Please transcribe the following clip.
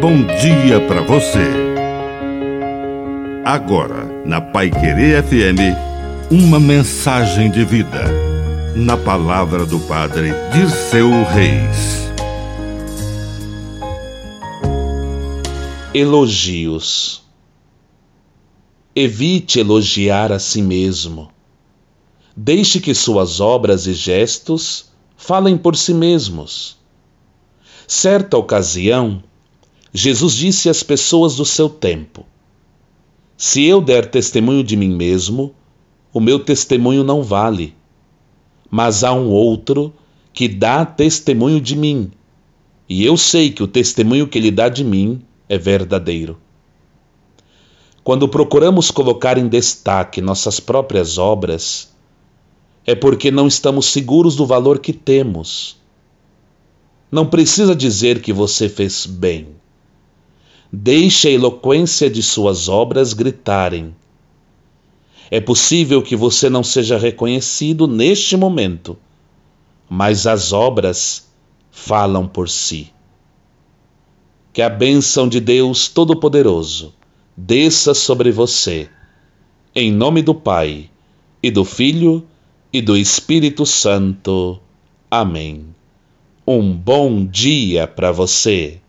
bom dia para você. Agora, na Pai Querer FM, uma mensagem de vida. Na palavra do Padre Dirceu Reis. Elogios. Evite elogiar a si mesmo. Deixe que suas obras e gestos falem por si mesmos. Certa ocasião, Jesus disse às pessoas do seu tempo: Se eu der testemunho de mim mesmo, o meu testemunho não vale. Mas há um outro que dá testemunho de mim, e eu sei que o testemunho que ele dá de mim é verdadeiro. Quando procuramos colocar em destaque nossas próprias obras, é porque não estamos seguros do valor que temos. Não precisa dizer que você fez bem. Deixe a eloquência de suas obras gritarem. É possível que você não seja reconhecido neste momento, mas as obras falam por si. Que a bênção de Deus Todo-Poderoso desça sobre você, em nome do Pai, e do Filho, e do Espírito Santo. Amém. Um bom dia para você.